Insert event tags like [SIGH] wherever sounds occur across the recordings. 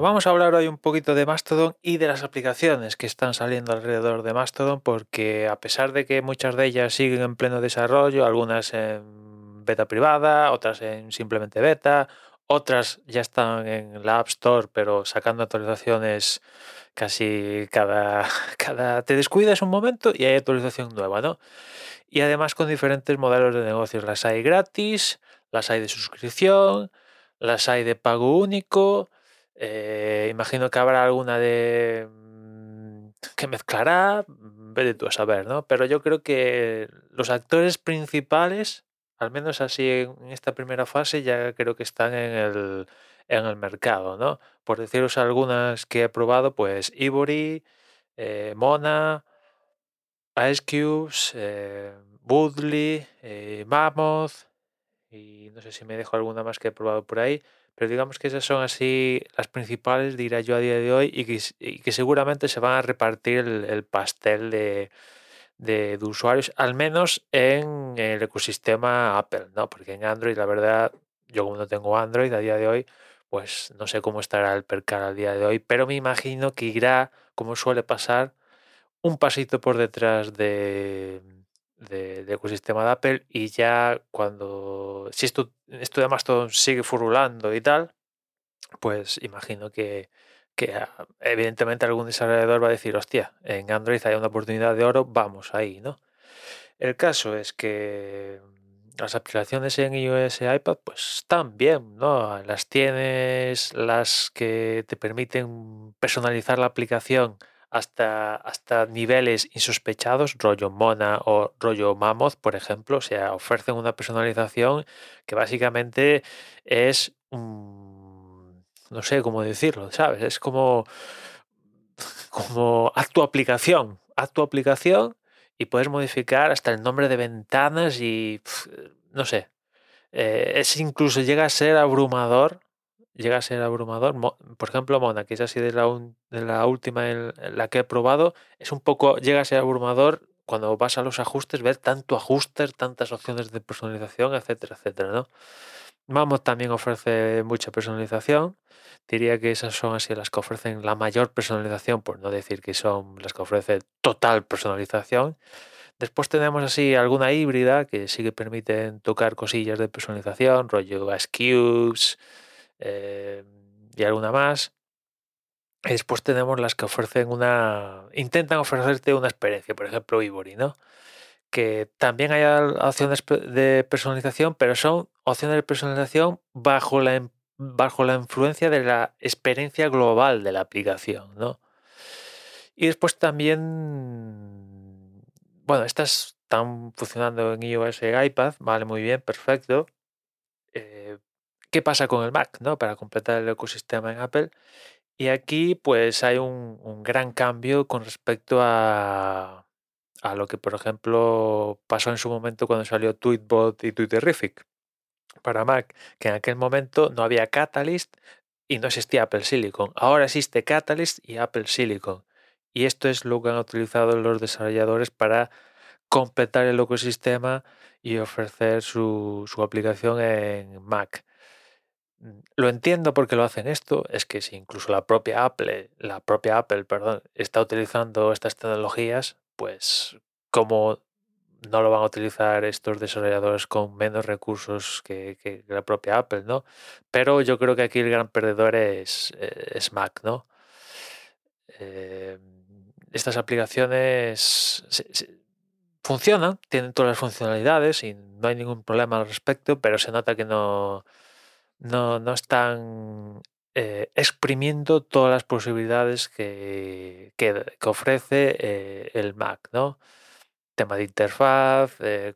Vamos a hablar hoy un poquito de Mastodon y de las aplicaciones que están saliendo alrededor de Mastodon, porque a pesar de que muchas de ellas siguen en pleno desarrollo, algunas en beta privada, otras en simplemente beta, otras ya están en la App Store, pero sacando actualizaciones casi cada, [LAUGHS] cada... Te descuidas un momento y hay actualización nueva, ¿no? Y además con diferentes modelos de negocios. Las hay gratis, las hay de suscripción, las hay de pago único eh, imagino que habrá alguna de mm, que mezclará, mm, vete tú a saber, ¿no? Pero yo creo que los actores principales, al menos así en esta primera fase, ya creo que están en el, en el mercado, ¿no? Por deciros algunas que he probado, pues Ivory, eh, Mona, Ice Cubes, eh, Woodley, eh, Mammoth, y no sé si me dejo alguna más que he probado por ahí. Pero digamos que esas son así las principales, dirá yo a día de hoy, y que, seguramente se van a repartir el, pastel de, de, usuarios, al menos en el ecosistema Apple, ¿no? Porque en Android, la verdad, yo como no tengo Android a día de hoy, pues no sé cómo estará el percal al día de hoy, pero me imagino que irá, como suele pasar, un pasito por detrás de, de, ecosistema de Apple y ya cuando, si esto, esto además todo sigue furulando y tal, pues imagino que, que ah, evidentemente algún desarrollador va a decir, hostia, en Android hay una oportunidad de oro, vamos ahí, ¿no? El caso es que las aplicaciones en iOS y iPad pues están bien, ¿no? Las tienes, las que te permiten personalizar la aplicación hasta, hasta niveles insospechados, rollo Mona o rollo Mammoth, por ejemplo. O sea, ofrecen una personalización que básicamente es no sé cómo decirlo, ¿sabes? Es como, [LAUGHS] como haz tu aplicación, haz tu aplicación y puedes modificar hasta el nombre de ventanas y no sé. Eh, es incluso llega a ser abrumador llega a ser abrumador. Por ejemplo, Mona, que es así de la, última en la que he probado, es un poco, llega a ser abrumador cuando vas a los ajustes, ver tanto ajustes, tantas opciones de personalización, etcétera, etcétera, ¿no? Mammoth también ofrece mucha personalización. Diría que esas son así las que ofrecen la mayor personalización, por no decir que son las que ofrecen total personalización. Después tenemos así alguna híbrida que sí que permiten tocar cosillas de personalización, rollo S-Cubes, eh, y alguna más. Después tenemos las que ofrecen una. intentan ofrecerte una experiencia, por ejemplo, Ivory, ¿no? Que también hay opciones de personalización, pero son opciones de personalización bajo la, bajo la influencia de la experiencia global de la aplicación, ¿no? Y después también. Bueno, estas están funcionando en iOS y iPad, vale, muy bien, perfecto. Qué pasa con el Mac, ¿no? Para completar el ecosistema en Apple. Y aquí pues hay un, gran cambio con respecto a, a, lo que, por ejemplo, pasó en su momento cuando salió Tweetbot y Twitterific para Mac, que en aquel momento no había Catalyst y no existía Apple Silicon. Ahora existe Catalyst y Apple Silicon. Y esto es lo que han utilizado los desarrolladores para completar el ecosistema y ofrecer su, su aplicación en Mac. Mm, lo entiendo porque lo hacen esto, es que si incluso la propia Apple, la propia Apple, perdón, está utilizando estas tecnologías, pues como no lo van a utilizar estos desarrolladores con menos recursos que, la propia Apple, ¿no? Pero yo creo que aquí el gran perdedor es, eh, Mac, ¿no? Eh, estas aplicaciones funcionan, tienen todas las funcionalidades y no hay ningún problema al respecto, pero se nota que no, no, no están eh, exprimiendo todas las posibilidades que, que, ofrece eh, el Mac, ¿no? Tema de interfaz, eh,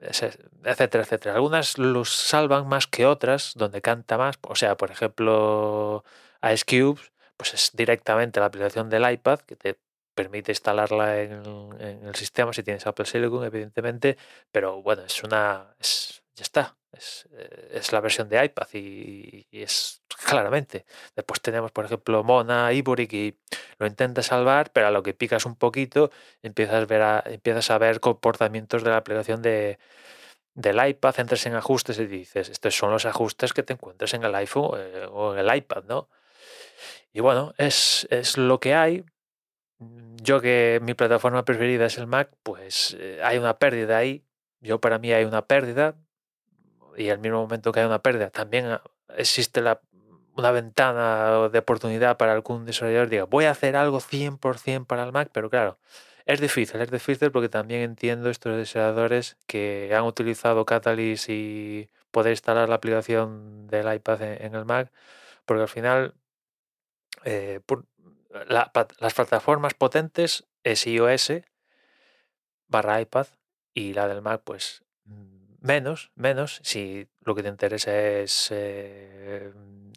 etcétera, etcétera. Algunas los salvan más que otras, donde canta más. O sea, por ejemplo, Ice Cubes, pues es directamente la aplicación del iPad que te permite instalarla en, en el sistema si tienes Apple Silicon, evidentemente, pero bueno, es una. Es, ya está. Eh, es, la versión de iPad y, es claramente. Después tenemos, por ejemplo, Mona, Ivory, que lo intenta salvar, pero a lo que picas un poquito empiezas a ver, a, empiezas a ver comportamientos de la aplicación de, del iPad, entras en ajustes y dices, estos son los ajustes que te encuentras en el iPhone eh, o en el iPad, ¿no? Y bueno, es, es lo que hay. Yo que mi plataforma preferida es el Mac, pues eh, hay una pérdida ahí. Yo para mí hay una pérdida y al mismo momento que hay una pérdida, también ah, existe una ventana de oportunidad para algún desarrollador diga, voy a hacer algo 100% para el Mac, pero claro, es difícil, es difícil porque también entiendo estos desarrolladores que han utilizado Catalyst y poder instalar la aplicación del iPad en, el Mac, porque al final eh, las plataformas potentes es iOS barra iPad y la del Mac pues menos, menos, si lo que te interesa es eh,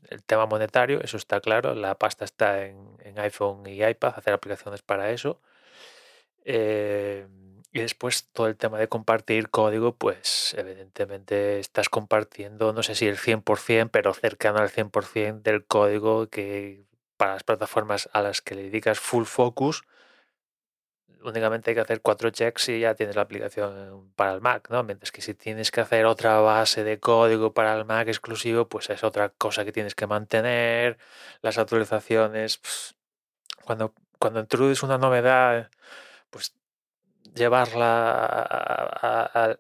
el tema monetario, eso está claro, la pasta está en, iPhone y iPad, hacer aplicaciones para eso. Eh, y después todo el tema de compartir código, pues evidentemente estás compartiendo, no sé si el 100%, pero cercano al 100% del código que para las plataformas a las que le dedicas full focus, únicamente hay que hacer cuatro checks y ya tienes la aplicación para el Mac, ¿no? Mientras que si tienes que hacer otra base de código para el Mac exclusivo, pues es otra cosa que tienes que mantener. Las actualizaciones, pues, cuando, cuando introduces una novedad, pues llevarla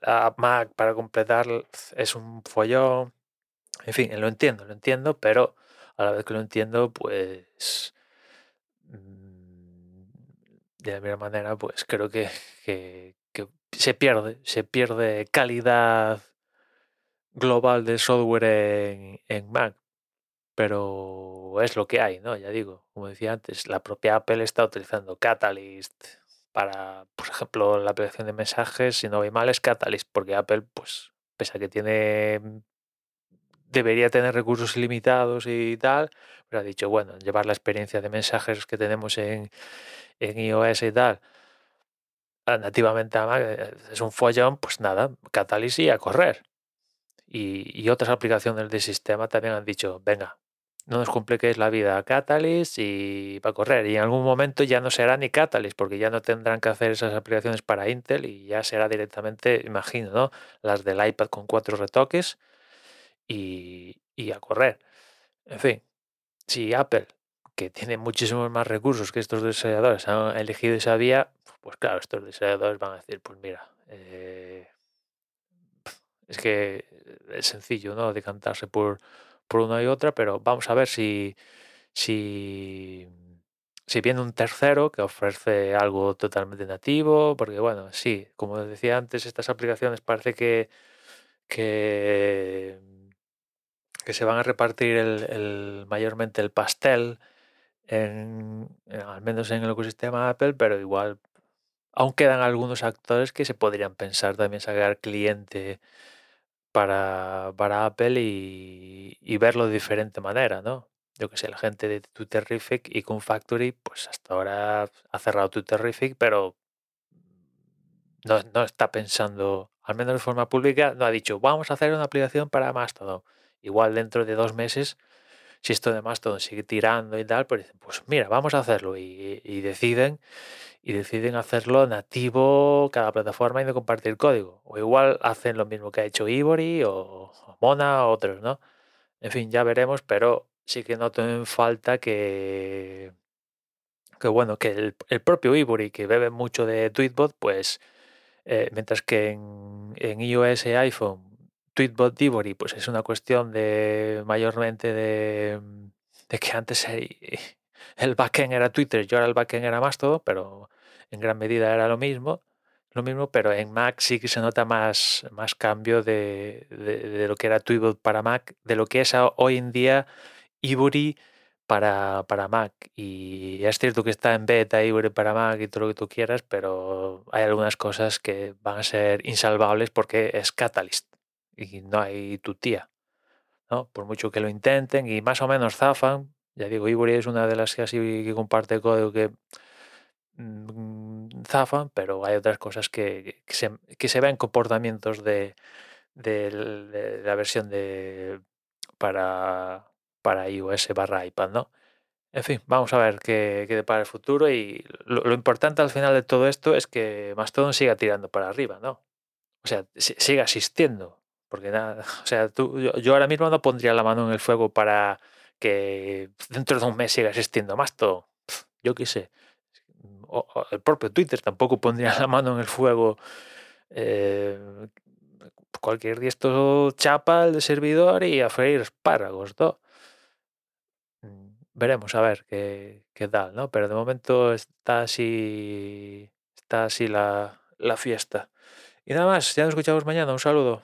a, Mac para completar es un follón. En fin, lo entiendo, lo entiendo, pero a la vez que lo entiendo, pues de la misma manera, pues creo que, se pierde, se pierde calidad global de software en, Mac. Pero es lo que hay, ¿no? Ya digo, como decía antes, la propia Apple está utilizando Catalyst para, por ejemplo, la aplicación de mensajes, si no voy mal, es Catalyst, porque Apple, pues, pese a que tiene debería tener recursos ilimitados y tal, pero ha dicho, bueno, llevar la experiencia de mensajes que tenemos en, en iOS y tal, nativamente eh, es un follón, pues nada, Catalyst y a correr. Y, otras aplicaciones del sistema también han dicho, venga, no nos compliquéis la vida a Catalyst y va a correr. Y en algún momento ya no será ni Catalyst, porque ya no tendrán que hacer esas aplicaciones para Intel y ya será directamente, imagino, ¿no? Las del iPad con cuatro retoques y, y a correr. En fin, si Apple que tiene muchísimos más recursos que estos desarrolladores han elegido esa vía, pues claro, estos desarrolladores van a decir, pues mira, eh, es que es sencillo, ¿no? Decantarse por, por una y otra, pero vamos a ver si, si, si viene un tercero que ofrece algo totalmente nativo, porque bueno, sí, como decía antes, estas aplicaciones parece que, que, se van a repartir el mayormente el pastel en, al menos en el ecosistema Apple, pero igual aún quedan algunos actores que se podrían pensar también sacar cliente para, para Apple y, verlo de diferente manera, ¿no? Yo que sé, la gente de Twitterific y con Factory, pues hasta ahora ha cerrado Twitterific, pero no, no, está pensando, al menos de forma pública, no ha dicho, vamos a hacer una aplicación para Mastodon. Igual dentro de dos meses si esto de Mastodon sigue tirando y tal, pues dicen, pues mira, vamos a hacerlo y, deciden y deciden hacerlo nativo cada plataforma y no compartir código. O igual hacen lo mismo que ha hecho Ivory o, Mona o otros, ¿no? En fin, ya veremos, pero sí que noto en falta que, que bueno, que el, propio Ivory, que bebe mucho de Tweetbot, pues eh, mientras que en, en iOS y iPhone Tweetbot Ivory, pues es una cuestión de mayormente de, que antes [LAUGHS] el backend era Twitter, yo ahora el backend era más todo, pero en gran medida era lo mismo, lo mismo, pero en Mac sí que se nota más, más cambio de, lo que era Tweetbot para Mac, de lo que es hoy en día Ivory para, para Mac. Y es cierto que está en beta Ivory para Mac y todo lo que tú quieras, pero hay algunas cosas que van a ser insalvables porque es Catalyst y no hay tu tía, ¿no? Por mucho que lo intenten y más o menos zafan. Ya digo, Ivory es una de las que así que comparte código que mm, zafan, pero hay otras cosas que, se, que se ven comportamientos de, de, la versión de para, para iOS barra iPad, ¿no? En fin, vamos a ver qué, qué depara el futuro y lo, importante al final de todo esto es que Mastodon siga tirando para arriba, ¿no? O sea, siga asistiendo. Porque nada, [LAUGHS] o sea, tú, yo, ahora mismo no pondría la mano en el fuego para que [LAUGHS] dentro de un mes siga existiendo Mastodon. Yo qué sé. el propio Twitter tampoco pondría la mano en el fuego. Eh, cualquier día esto chapa el de servidor y a freír espárragos, ¿no? Mm, veremos a ver qué, qué tal, ¿no? Pero de momento está así, está así la, la fiesta. Y nada más, ya nos escuchamos mañana. Un saludo.